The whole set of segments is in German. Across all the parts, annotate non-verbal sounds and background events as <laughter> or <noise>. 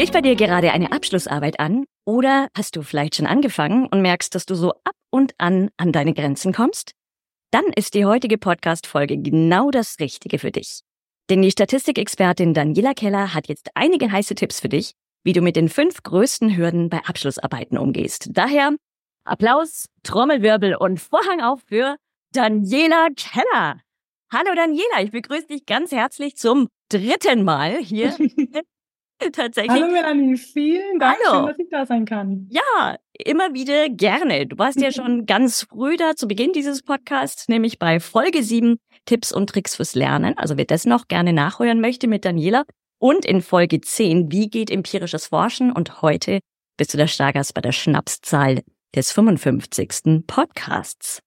Steht bei dir gerade eine Abschlussarbeit an oder hast du vielleicht schon angefangen und merkst, dass du so ab und an an deine Grenzen kommst? Dann ist die heutige Podcast-Folge genau das Richtige für dich. Denn die Statistikexpertin Daniela Keller hat jetzt einige heiße Tipps für dich, wie du mit den fünf größten Hürden bei Abschlussarbeiten umgehst. Daher Applaus, Trommelwirbel und Vorhang auf für Daniela Keller. Hallo Daniela, ich begrüße dich ganz herzlich zum dritten Mal hier <laughs> <laughs> Tatsächlich. Hallo Melanie, vielen Dank, Hallo. schön, dass ich da sein kann. Ja, immer wieder gerne. Du warst ja <laughs> schon ganz früh da zu Beginn dieses Podcasts, nämlich bei Folge 7 Tipps und Tricks fürs Lernen. Also wer das noch gerne nachhören möchte mit Daniela. Und in Folge 10, wie geht empirisches Forschen? Und heute bist du der Stargast bei der Schnapszahl des 55. Podcasts.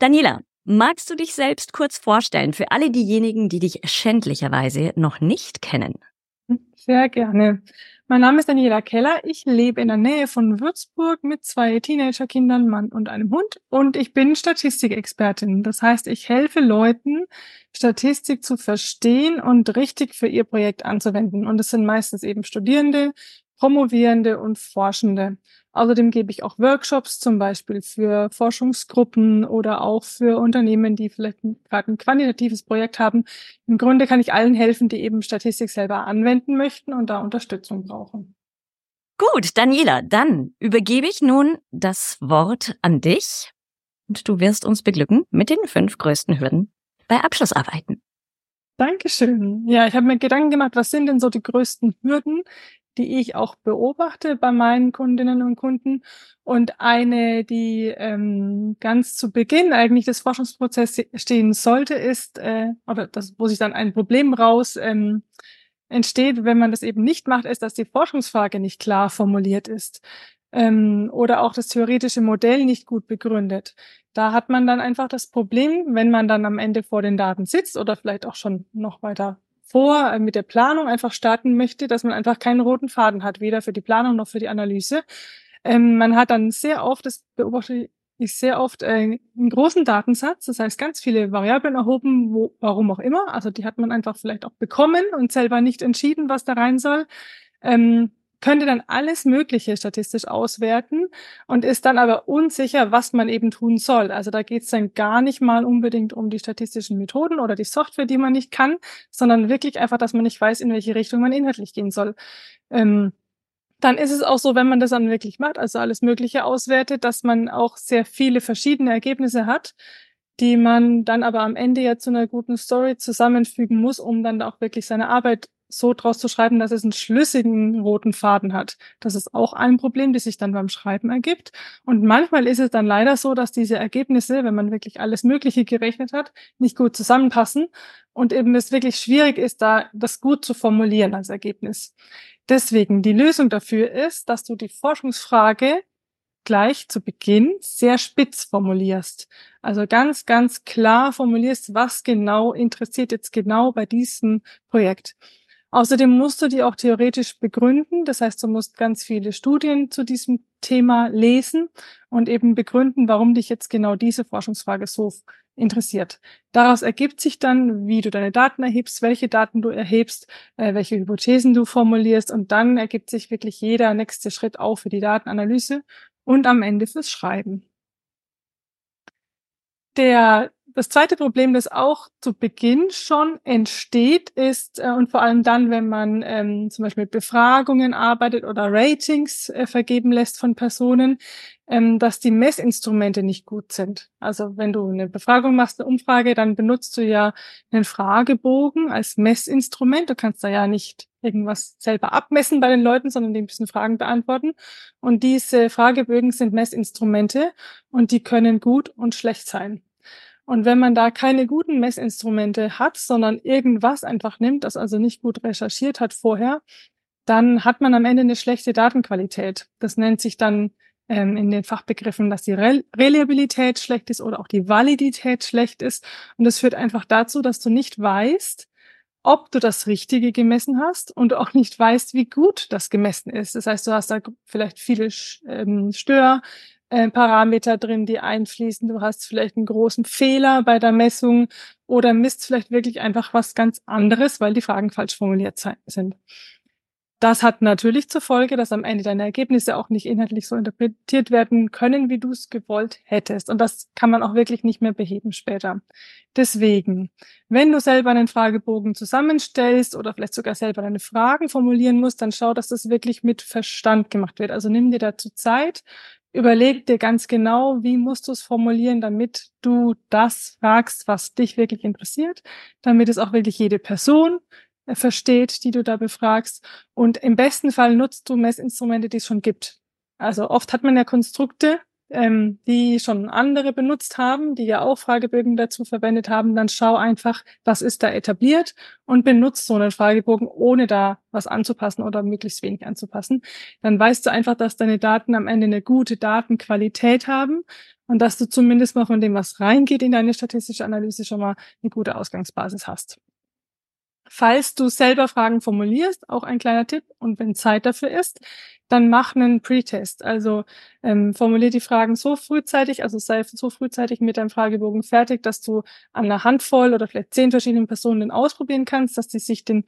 Daniela, magst du dich selbst kurz vorstellen für alle diejenigen, die dich schändlicherweise noch nicht kennen? Sehr gerne. Mein Name ist Daniela Keller. Ich lebe in der Nähe von Würzburg mit zwei Teenagerkindern, Mann und einem Hund. Und ich bin Statistikexpertin. Das heißt, ich helfe Leuten, Statistik zu verstehen und richtig für ihr Projekt anzuwenden. Und es sind meistens eben Studierende, Promovierende und Forschende. Außerdem gebe ich auch Workshops zum Beispiel für Forschungsgruppen oder auch für Unternehmen, die vielleicht gerade ein quantitatives Projekt haben. Im Grunde kann ich allen helfen, die eben Statistik selber anwenden möchten und da Unterstützung brauchen. Gut, Daniela, dann übergebe ich nun das Wort an dich und du wirst uns beglücken mit den fünf größten Hürden bei Abschlussarbeiten. Dankeschön. Ja, ich habe mir Gedanken gemacht, was sind denn so die größten Hürden, die ich auch beobachte bei meinen Kundinnen und Kunden. Und eine, die ähm, ganz zu Beginn eigentlich des Forschungsprozesses stehen sollte, ist, äh, oder das, wo sich dann ein Problem raus ähm, entsteht, wenn man das eben nicht macht, ist, dass die Forschungsfrage nicht klar formuliert ist ähm, oder auch das theoretische Modell nicht gut begründet. Da hat man dann einfach das Problem, wenn man dann am Ende vor den Daten sitzt oder vielleicht auch schon noch weiter vor äh, mit der Planung einfach starten möchte, dass man einfach keinen roten Faden hat, weder für die Planung noch für die Analyse. Ähm, man hat dann sehr oft, das beobachte ich sehr oft, äh, einen großen Datensatz, das heißt ganz viele Variablen erhoben, wo, warum auch immer. Also die hat man einfach vielleicht auch bekommen und selber nicht entschieden, was da rein soll. Ähm, könnte dann alles Mögliche statistisch auswerten und ist dann aber unsicher, was man eben tun soll. Also da geht es dann gar nicht mal unbedingt um die statistischen Methoden oder die Software, die man nicht kann, sondern wirklich einfach, dass man nicht weiß, in welche Richtung man inhaltlich gehen soll. Ähm, dann ist es auch so, wenn man das dann wirklich macht, also alles Mögliche auswertet, dass man auch sehr viele verschiedene Ergebnisse hat, die man dann aber am Ende ja zu einer guten Story zusammenfügen muss, um dann auch wirklich seine Arbeit so draus zu schreiben, dass es einen schlüssigen roten Faden hat. Das ist auch ein Problem, das sich dann beim Schreiben ergibt. Und manchmal ist es dann leider so, dass diese Ergebnisse, wenn man wirklich alles Mögliche gerechnet hat, nicht gut zusammenpassen und eben es wirklich schwierig ist, da das gut zu formulieren als Ergebnis. Deswegen die Lösung dafür ist, dass du die Forschungsfrage gleich zu Beginn sehr spitz formulierst. Also ganz, ganz klar formulierst, was genau interessiert jetzt genau bei diesem Projekt. Außerdem musst du die auch theoretisch begründen. Das heißt, du musst ganz viele Studien zu diesem Thema lesen und eben begründen, warum dich jetzt genau diese Forschungsfrage so interessiert. Daraus ergibt sich dann, wie du deine Daten erhebst, welche Daten du erhebst, äh, welche Hypothesen du formulierst und dann ergibt sich wirklich jeder nächste Schritt auch für die Datenanalyse und am Ende fürs Schreiben. Der das zweite Problem, das auch zu Beginn schon entsteht, ist, äh, und vor allem dann, wenn man ähm, zum Beispiel mit Befragungen arbeitet oder Ratings äh, vergeben lässt von Personen, ähm, dass die Messinstrumente nicht gut sind. Also wenn du eine Befragung machst, eine Umfrage, dann benutzt du ja einen Fragebogen als Messinstrument. Du kannst da ja nicht irgendwas selber abmessen bei den Leuten, sondern die müssen Fragen beantworten. Und diese Fragebögen sind Messinstrumente und die können gut und schlecht sein. Und wenn man da keine guten Messinstrumente hat, sondern irgendwas einfach nimmt, das also nicht gut recherchiert hat vorher, dann hat man am Ende eine schlechte Datenqualität. Das nennt sich dann ähm, in den Fachbegriffen, dass die Re Reliabilität schlecht ist oder auch die Validität schlecht ist. Und das führt einfach dazu, dass du nicht weißt, ob du das Richtige gemessen hast und auch nicht weißt, wie gut das gemessen ist. Das heißt, du hast da vielleicht viele ähm, Störparameter äh, drin, die einfließen. Du hast vielleicht einen großen Fehler bei der Messung oder misst vielleicht wirklich einfach was ganz anderes, weil die Fragen falsch formuliert sind. Das hat natürlich zur Folge, dass am Ende deine Ergebnisse auch nicht inhaltlich so interpretiert werden können, wie du es gewollt hättest. Und das kann man auch wirklich nicht mehr beheben später. Deswegen, wenn du selber einen Fragebogen zusammenstellst oder vielleicht sogar selber deine Fragen formulieren musst, dann schau, dass das wirklich mit Verstand gemacht wird. Also nimm dir dazu Zeit, überleg dir ganz genau, wie musst du es formulieren, damit du das fragst, was dich wirklich interessiert, damit es auch wirklich jede Person versteht, die du da befragst. Und im besten Fall nutzt du Messinstrumente, die es schon gibt. Also oft hat man ja Konstrukte, ähm, die schon andere benutzt haben, die ja auch Fragebögen dazu verwendet haben. Dann schau einfach, was ist da etabliert und benutzt so einen Fragebogen, ohne da was anzupassen oder möglichst wenig anzupassen. Dann weißt du einfach, dass deine Daten am Ende eine gute Datenqualität haben und dass du zumindest mal von dem, was reingeht in deine statistische Analyse, schon mal eine gute Ausgangsbasis hast. Falls du selber Fragen formulierst, auch ein kleiner Tipp, und wenn Zeit dafür ist, dann mach einen Pre-Test. Also ähm, formulier die Fragen so frühzeitig, also sei so frühzeitig mit deinem Fragebogen fertig, dass du an einer Handvoll oder vielleicht zehn verschiedenen Personen den ausprobieren kannst, dass die sich den,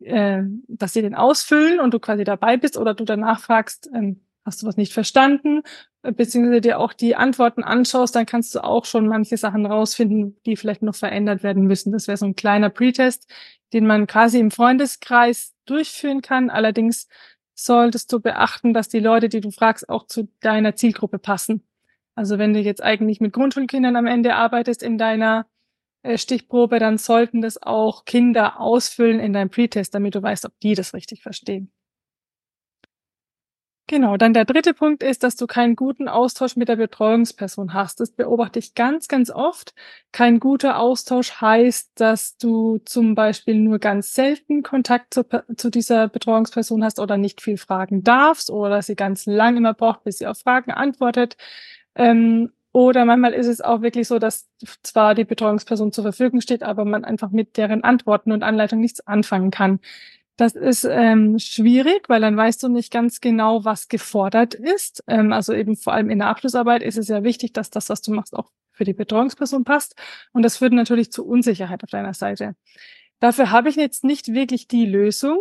äh, dass sie den ausfüllen und du quasi dabei bist oder du danach fragst, ähm, hast du was nicht verstanden, äh, beziehungsweise dir auch die Antworten anschaust, dann kannst du auch schon manche Sachen rausfinden, die vielleicht noch verändert werden müssen. Das wäre so ein kleiner Pretest, den man quasi im Freundeskreis durchführen kann. Allerdings solltest du beachten, dass die Leute, die du fragst, auch zu deiner Zielgruppe passen. Also wenn du jetzt eigentlich mit Grundschulkindern am Ende arbeitest in deiner äh, Stichprobe, dann sollten das auch Kinder ausfüllen in deinem Pretest, damit du weißt, ob die das richtig verstehen. Genau, dann der dritte Punkt ist, dass du keinen guten Austausch mit der Betreuungsperson hast. Das beobachte ich ganz, ganz oft. Kein guter Austausch heißt, dass du zum Beispiel nur ganz selten Kontakt zu, zu dieser Betreuungsperson hast oder nicht viel fragen darfst oder sie ganz lang immer braucht, bis sie auf Fragen antwortet. Ähm, oder manchmal ist es auch wirklich so, dass zwar die Betreuungsperson zur Verfügung steht, aber man einfach mit deren Antworten und Anleitung nichts anfangen kann. Das ist ähm, schwierig, weil dann weißt du nicht ganz genau, was gefordert ist. Ähm, also eben vor allem in der Abschlussarbeit ist es ja wichtig, dass das, was du machst, auch für die Betreuungsperson passt. Und das führt natürlich zu Unsicherheit auf deiner Seite. Dafür habe ich jetzt nicht wirklich die Lösung.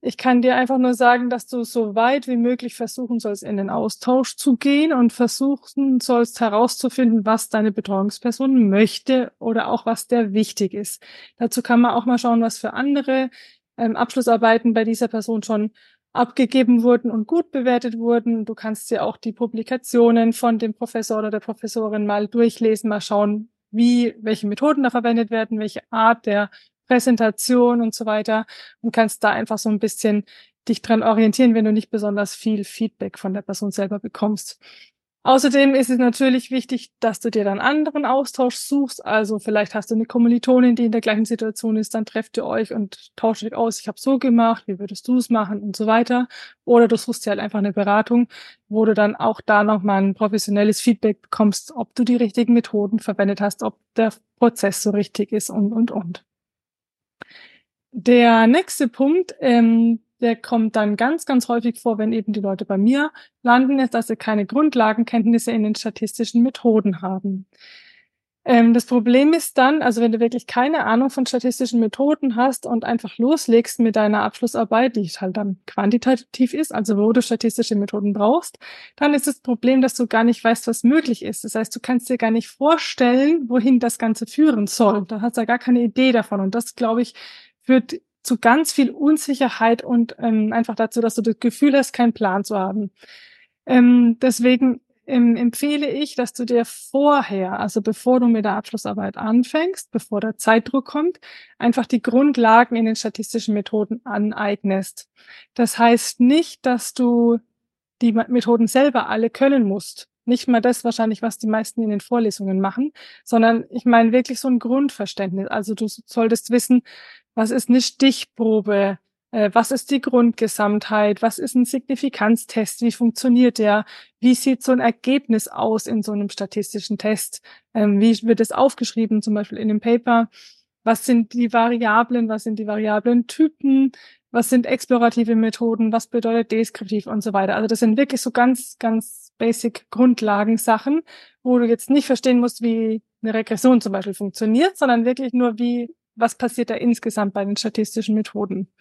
Ich kann dir einfach nur sagen, dass du so weit wie möglich versuchen sollst, in den Austausch zu gehen und versuchen sollst herauszufinden, was deine Betreuungsperson möchte oder auch was der wichtig ist. Dazu kann man auch mal schauen, was für andere ähm, Abschlussarbeiten bei dieser Person schon abgegeben wurden und gut bewertet wurden. Du kannst dir auch die Publikationen von dem Professor oder der Professorin mal durchlesen, mal schauen, wie, welche Methoden da verwendet werden, welche Art der Präsentation und so weiter und kannst da einfach so ein bisschen dich dran orientieren, wenn du nicht besonders viel Feedback von der Person selber bekommst. Außerdem ist es natürlich wichtig, dass du dir dann anderen Austausch suchst. Also vielleicht hast du eine Kommilitonin, die in der gleichen Situation ist, dann trefft ihr euch und tauscht euch aus, ich habe so gemacht, wie würdest du es machen und so weiter. Oder du suchst dir halt einfach eine Beratung, wo du dann auch da nochmal ein professionelles Feedback bekommst, ob du die richtigen Methoden verwendet hast, ob der Prozess so richtig ist und, und, und. Der nächste Punkt, ähm, der kommt dann ganz, ganz häufig vor, wenn eben die Leute bei mir landen, ist, dass sie keine Grundlagenkenntnisse in den statistischen Methoden haben. Ähm, das Problem ist dann, also wenn du wirklich keine Ahnung von statistischen Methoden hast und einfach loslegst mit deiner Abschlussarbeit, die halt dann quantitativ ist, also wo du statistische Methoden brauchst, dann ist das Problem, dass du gar nicht weißt, was möglich ist. Das heißt, du kannst dir gar nicht vorstellen, wohin das Ganze führen soll. Da hast du ja gar keine Idee davon. Und das, glaube ich, führt zu ganz viel Unsicherheit und ähm, einfach dazu, dass du das Gefühl hast, keinen Plan zu haben. Ähm, deswegen ähm, empfehle ich, dass du dir vorher, also bevor du mit der Abschlussarbeit anfängst, bevor der Zeitdruck kommt, einfach die Grundlagen in den statistischen Methoden aneignest. Das heißt nicht, dass du die Methoden selber alle können musst. Nicht mal das wahrscheinlich, was die meisten in den Vorlesungen machen, sondern ich meine wirklich so ein Grundverständnis. Also du solltest wissen, was ist eine Stichprobe? Äh, was ist die Grundgesamtheit? Was ist ein Signifikanztest? Wie funktioniert der? Wie sieht so ein Ergebnis aus in so einem statistischen Test? Ähm, wie wird es aufgeschrieben, zum Beispiel in dem Paper? Was sind die Variablen? Was sind die Variablen-Typen? Was sind explorative Methoden? Was bedeutet deskriptiv und so weiter? Also das sind wirklich so ganz, ganz basic Grundlagensachen, wo du jetzt nicht verstehen musst, wie eine Regression zum Beispiel funktioniert, sondern wirklich nur wie, was passiert da insgesamt bei den statistischen Methoden.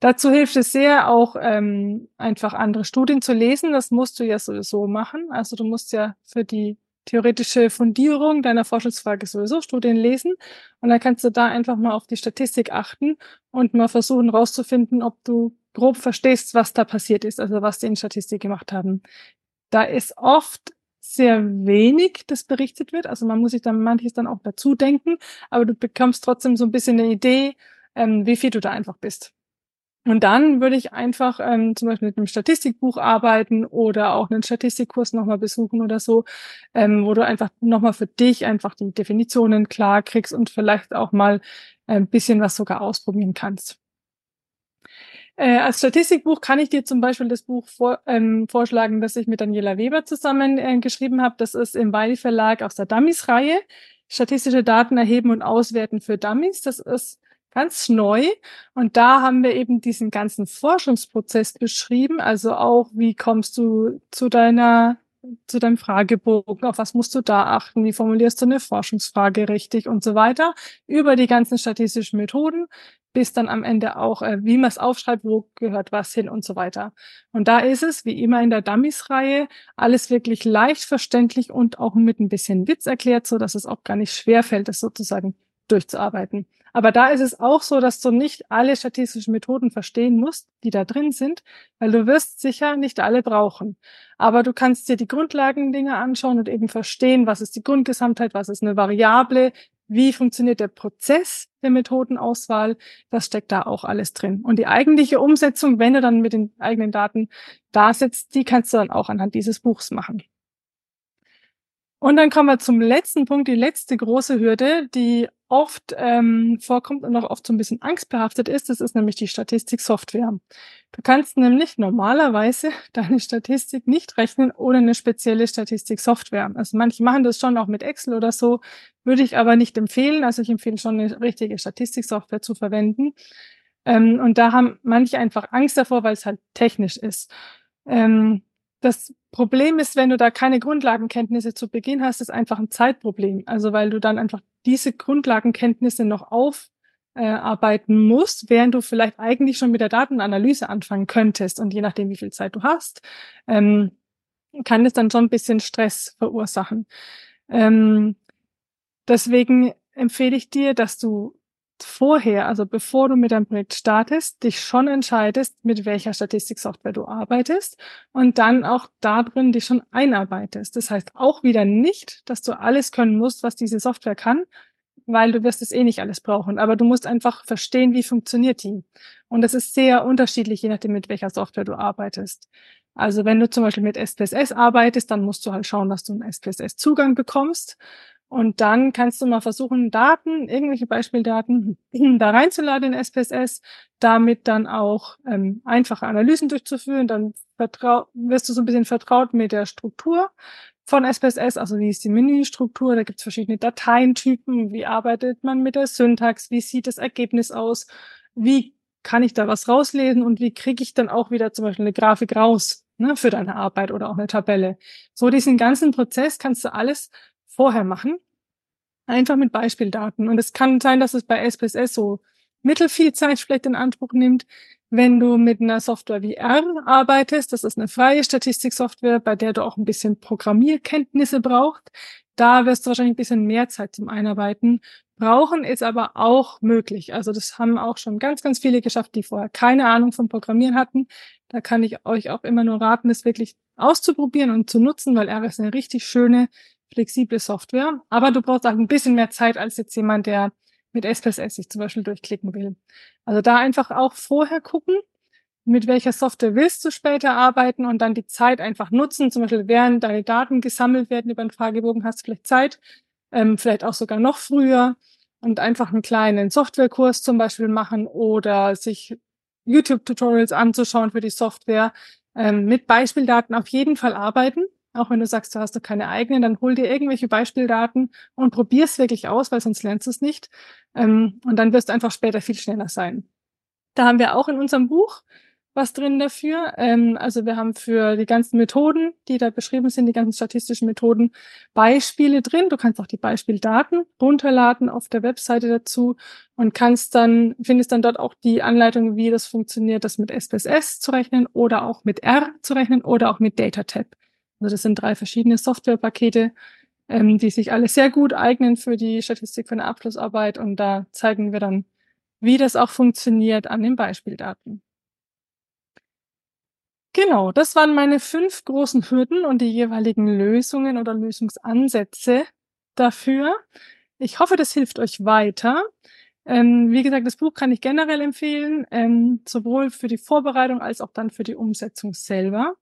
Dazu hilft es sehr, auch ähm, einfach andere Studien zu lesen. Das musst du ja sowieso machen. Also du musst ja für die theoretische Fundierung deiner Forschungsfrage sowieso Studien lesen. Und dann kannst du da einfach mal auf die Statistik achten und mal versuchen rauszufinden, ob du grob verstehst, was da passiert ist, also was die in Statistik gemacht haben. Da ist oft sehr wenig, das berichtet wird. Also man muss sich dann manches dann auch dazu denken, aber du bekommst trotzdem so ein bisschen eine Idee, ähm, wie viel du da einfach bist. Und dann würde ich einfach ähm, zum Beispiel mit einem Statistikbuch arbeiten oder auch einen Statistikkurs nochmal besuchen oder so, ähm, wo du einfach nochmal für dich einfach die Definitionen klar kriegst und vielleicht auch mal ein bisschen was sogar ausprobieren kannst. Äh, als Statistikbuch kann ich dir zum Beispiel das Buch vor, ähm, vorschlagen, das ich mit Daniela Weber zusammen äh, geschrieben habe. Das ist im Weili Verlag aus der Dummies-Reihe. Statistische Daten erheben und auswerten für Dummies. Das ist ganz neu. Und da haben wir eben diesen ganzen Forschungsprozess beschrieben. Also auch, wie kommst du zu deiner zu deinem Fragebogen, auf was musst du da achten, wie formulierst du eine Forschungsfrage richtig und so weiter, über die ganzen statistischen Methoden, bis dann am Ende auch, äh, wie man es aufschreibt, wo gehört was hin und so weiter. Und da ist es, wie immer in der Dummies-Reihe, alles wirklich leicht verständlich und auch mit ein bisschen Witz erklärt, so dass es auch gar nicht schwer fällt, das sozusagen durchzuarbeiten. Aber da ist es auch so, dass du nicht alle statistischen Methoden verstehen musst, die da drin sind, weil du wirst sicher nicht alle brauchen. Aber du kannst dir die Grundlagendinge anschauen und eben verstehen, was ist die Grundgesamtheit, was ist eine Variable, wie funktioniert der Prozess der Methodenauswahl, das steckt da auch alles drin. Und die eigentliche Umsetzung, wenn du dann mit den eigenen Daten da sitzt, die kannst du dann auch anhand dieses Buchs machen. Und dann kommen wir zum letzten Punkt, die letzte große Hürde, die oft ähm, vorkommt und auch oft so ein bisschen angstbehaftet ist. Das ist nämlich die Statistiksoftware. Du kannst nämlich normalerweise <laughs> deine Statistik nicht rechnen ohne eine spezielle Statistiksoftware. Also manche machen das schon auch mit Excel oder so, würde ich aber nicht empfehlen. Also ich empfehle schon eine richtige Statistiksoftware zu verwenden. Ähm, und da haben manche einfach Angst davor, weil es halt technisch ist. Ähm, das Problem ist, wenn du da keine Grundlagenkenntnisse zu Beginn hast, ist einfach ein Zeitproblem. Also weil du dann einfach diese Grundlagenkenntnisse noch aufarbeiten äh, musst, während du vielleicht eigentlich schon mit der Datenanalyse anfangen könntest. Und je nachdem, wie viel Zeit du hast, ähm, kann es dann schon ein bisschen Stress verursachen. Ähm, deswegen empfehle ich dir, dass du vorher, also bevor du mit deinem Projekt startest, dich schon entscheidest, mit welcher Statistiksoftware du arbeitest und dann auch da drin dich schon einarbeitest. Das heißt auch wieder nicht, dass du alles können musst, was diese Software kann, weil du wirst es eh nicht alles brauchen. Aber du musst einfach verstehen, wie funktioniert die. Und das ist sehr unterschiedlich, je nachdem, mit welcher Software du arbeitest. Also wenn du zum Beispiel mit SPSS arbeitest, dann musst du halt schauen, dass du einen SPSS-Zugang bekommst. Und dann kannst du mal versuchen, Daten, irgendwelche Beispieldaten <clears throat> da reinzuladen in SPSS, damit dann auch ähm, einfache Analysen durchzuführen. Dann wirst du so ein bisschen vertraut mit der Struktur von SPSS, also wie ist die Menüstruktur, da gibt es verschiedene Dateientypen, wie arbeitet man mit der Syntax, wie sieht das Ergebnis aus, wie kann ich da was rauslesen? Und wie kriege ich dann auch wieder zum Beispiel eine Grafik raus ne, für deine Arbeit oder auch eine Tabelle. So diesen ganzen Prozess kannst du alles vorher machen. Einfach mit Beispieldaten. Und es kann sein, dass es bei SPSS so mittelfiel Zeit vielleicht in Anspruch nimmt, wenn du mit einer Software wie R arbeitest. Das ist eine freie Statistiksoftware, bei der du auch ein bisschen Programmierkenntnisse brauchst. Da wirst du wahrscheinlich ein bisschen mehr Zeit zum Einarbeiten brauchen, ist aber auch möglich. Also das haben auch schon ganz, ganz viele geschafft, die vorher keine Ahnung vom Programmieren hatten. Da kann ich euch auch immer nur raten, es wirklich auszuprobieren und zu nutzen, weil R ist eine richtig schöne flexible Software, aber du brauchst auch ein bisschen mehr Zeit als jetzt jemand, der mit SPSS sich zum Beispiel durchklicken will. Also da einfach auch vorher gucken, mit welcher Software willst du später arbeiten und dann die Zeit einfach nutzen. Zum Beispiel, während deine Daten gesammelt werden über einen Fragebogen, hast du vielleicht Zeit, ähm, vielleicht auch sogar noch früher und einfach einen kleinen Softwarekurs zum Beispiel machen oder sich YouTube-Tutorials anzuschauen für die Software, ähm, mit Beispieldaten auf jeden Fall arbeiten. Auch wenn du sagst, du hast doch keine eigenen, dann hol dir irgendwelche Beispieldaten und probier's wirklich aus, weil sonst lernst du es nicht. Ähm, und dann wirst du einfach später viel schneller sein. Da haben wir auch in unserem Buch was drin dafür. Ähm, also wir haben für die ganzen Methoden, die da beschrieben sind, die ganzen statistischen Methoden, Beispiele drin. Du kannst auch die Beispieldaten runterladen auf der Webseite dazu und kannst dann, findest dann dort auch die Anleitung, wie das funktioniert, das mit SPSS zu rechnen oder auch mit R zu rechnen oder auch mit DataTab. Also das sind drei verschiedene Softwarepakete, ähm, die sich alle sehr gut eignen für die Statistik für eine Abschlussarbeit und da zeigen wir dann, wie das auch funktioniert an den Beispieldaten. Genau, das waren meine fünf großen Hürden und die jeweiligen Lösungen oder Lösungsansätze dafür. Ich hoffe, das hilft euch weiter. Ähm, wie gesagt, das Buch kann ich generell empfehlen, ähm, sowohl für die Vorbereitung als auch dann für die Umsetzung selber.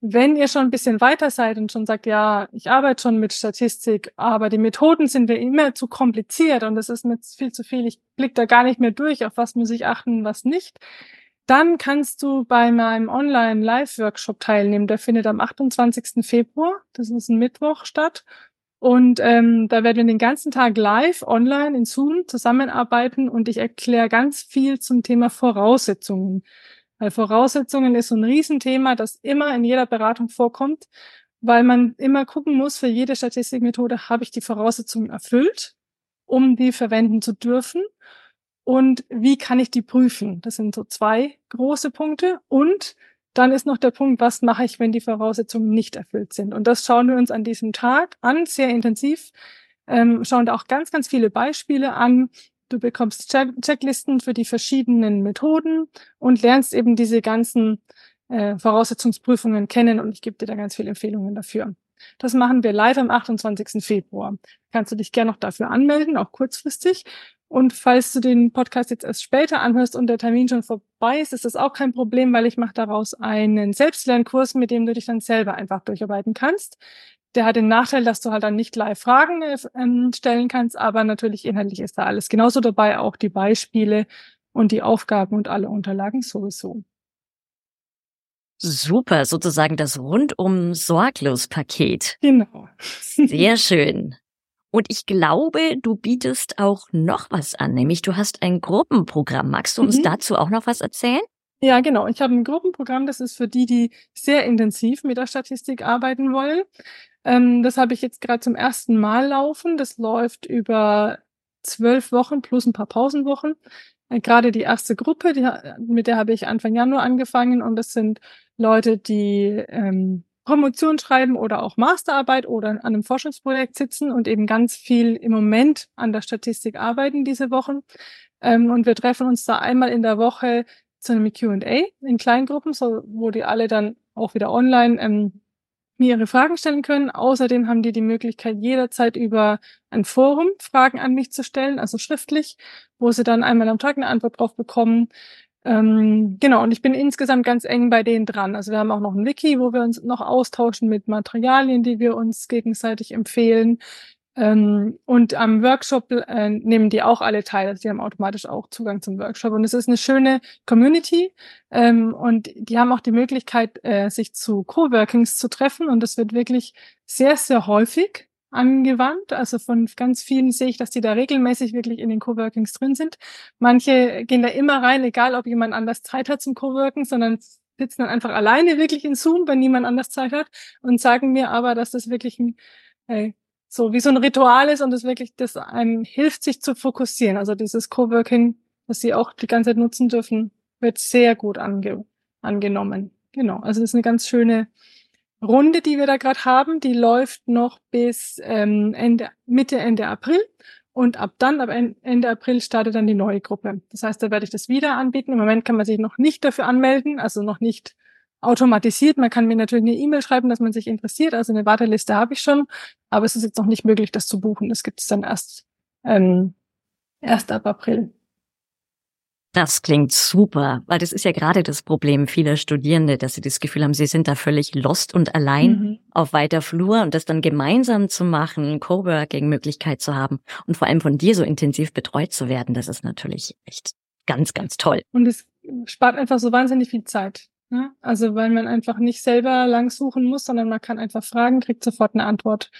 Wenn ihr schon ein bisschen weiter seid und schon sagt, ja, ich arbeite schon mit Statistik, aber die Methoden sind mir immer zu kompliziert und es ist mir viel zu viel, ich blick da gar nicht mehr durch, auf was muss ich achten, was nicht, dann kannst du bei meinem Online-Live-Workshop teilnehmen. Der findet am 28. Februar, das ist ein Mittwoch, statt. Und ähm, da werden wir den ganzen Tag live online in Zoom zusammenarbeiten und ich erkläre ganz viel zum Thema Voraussetzungen. Weil Voraussetzungen ist so ein Riesenthema, das immer in jeder Beratung vorkommt, weil man immer gucken muss, für jede Statistikmethode habe ich die Voraussetzungen erfüllt, um die verwenden zu dürfen und wie kann ich die prüfen? Das sind so zwei große Punkte. Und dann ist noch der Punkt, was mache ich, wenn die Voraussetzungen nicht erfüllt sind? Und das schauen wir uns an diesem Tag an, sehr intensiv. Ähm, schauen da auch ganz, ganz viele Beispiele an. Du bekommst Check Checklisten für die verschiedenen Methoden und lernst eben diese ganzen äh, Voraussetzungsprüfungen kennen und ich gebe dir da ganz viele Empfehlungen dafür. Das machen wir live am 28. Februar. Kannst du dich gerne noch dafür anmelden, auch kurzfristig. Und falls du den Podcast jetzt erst später anhörst und der Termin schon vorbei ist, ist das auch kein Problem, weil ich mache daraus einen Selbstlernkurs, mit dem du dich dann selber einfach durcharbeiten kannst. Der hat den Nachteil, dass du halt dann nicht live Fragen äh, stellen kannst, aber natürlich inhaltlich ist da alles genauso dabei, auch die Beispiele und die Aufgaben und alle Unterlagen sowieso. Super, sozusagen das rundum sorglos Paket. Genau. Sehr schön. Und ich glaube, du bietest auch noch was an, nämlich du hast ein Gruppenprogramm. Magst du uns mhm. dazu auch noch was erzählen? Ja, genau. Ich habe ein Gruppenprogramm, das ist für die, die sehr intensiv mit der Statistik arbeiten wollen. Ähm, das habe ich jetzt gerade zum ersten Mal laufen. Das läuft über zwölf Wochen plus ein paar Pausenwochen. Äh, gerade die erste Gruppe, die, mit der habe ich Anfang Januar angefangen und das sind Leute, die ähm, Promotion schreiben oder auch Masterarbeit oder an einem Forschungsprojekt sitzen und eben ganz viel im Moment an der Statistik arbeiten diese Wochen. Ähm, und wir treffen uns da einmal in der Woche zu einem Q&A in Kleingruppen, so, wo die alle dann auch wieder online ähm, mir ihre Fragen stellen können. Außerdem haben die die Möglichkeit, jederzeit über ein Forum Fragen an mich zu stellen, also schriftlich, wo sie dann einmal am Tag eine Antwort drauf bekommen. Ähm, genau, und ich bin insgesamt ganz eng bei denen dran. Also wir haben auch noch ein Wiki, wo wir uns noch austauschen mit Materialien, die wir uns gegenseitig empfehlen. Ähm, und am Workshop äh, nehmen die auch alle teil, also die haben automatisch auch Zugang zum Workshop. Und es ist eine schöne Community ähm, und die haben auch die Möglichkeit, äh, sich zu Coworkings zu treffen. Und das wird wirklich sehr, sehr häufig angewandt. Also von ganz vielen sehe ich, dass die da regelmäßig wirklich in den Coworkings drin sind. Manche gehen da immer rein, egal ob jemand anders Zeit hat zum Coworking, sondern sitzen dann einfach alleine wirklich in Zoom, wenn niemand anders Zeit hat und sagen mir aber, dass das wirklich ein, äh, so wie so ein Ritual ist und das wirklich, das einem hilft, sich zu fokussieren. Also dieses Coworking, was sie auch die ganze Zeit nutzen dürfen, wird sehr gut ange angenommen. Genau. Also das ist eine ganz schöne Runde, die wir da gerade haben, die läuft noch bis ähm, Ende, Mitte, Ende April. Und ab dann, ab Ende April, startet dann die neue Gruppe. Das heißt, da werde ich das wieder anbieten. Im Moment kann man sich noch nicht dafür anmelden, also noch nicht automatisiert. Man kann mir natürlich eine E-Mail schreiben, dass man sich interessiert. Also eine Warteliste habe ich schon, aber es ist jetzt noch nicht möglich, das zu buchen. Das gibt es dann erst, ähm, erst ab April. Das klingt super, weil das ist ja gerade das Problem vieler Studierende, dass sie das Gefühl haben, sie sind da völlig lost und allein mhm. auf weiter Flur und das dann gemeinsam zu machen, Coworking-Möglichkeit zu haben und vor allem von dir so intensiv betreut zu werden, das ist natürlich echt ganz, ganz toll. Und es spart einfach so wahnsinnig viel Zeit. Ne? Also weil man einfach nicht selber lang suchen muss, sondern man kann einfach fragen, kriegt sofort eine Antwort.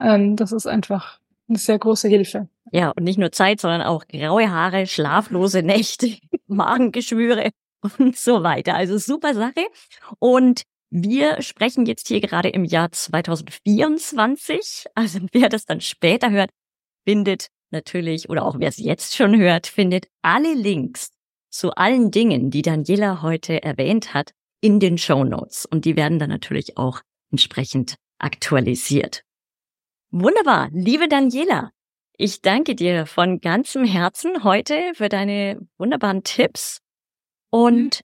Ähm, das ist einfach eine sehr große Hilfe. Ja, und nicht nur Zeit, sondern auch graue Haare, schlaflose Nächte, <laughs> Magengeschwüre und so weiter. Also super Sache. Und wir sprechen jetzt hier gerade im Jahr 2024. Also <laughs> wer das dann später hört, findet natürlich, oder auch wer es jetzt schon hört, findet alle Links zu allen Dingen, die Daniela heute erwähnt hat, in den Show Notes. Und die werden dann natürlich auch entsprechend aktualisiert. Wunderbar, liebe Daniela, ich danke dir von ganzem Herzen heute für deine wunderbaren Tipps und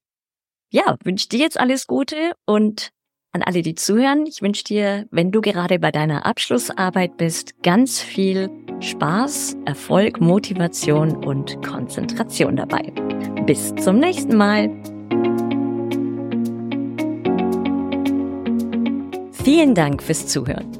ja, wünsche dir jetzt alles Gute und an alle, die zuhören, ich wünsche dir, wenn du gerade bei deiner Abschlussarbeit bist, ganz viel Spaß, Erfolg, Motivation und Konzentration dabei. Bis zum nächsten Mal. Vielen Dank fürs Zuhören.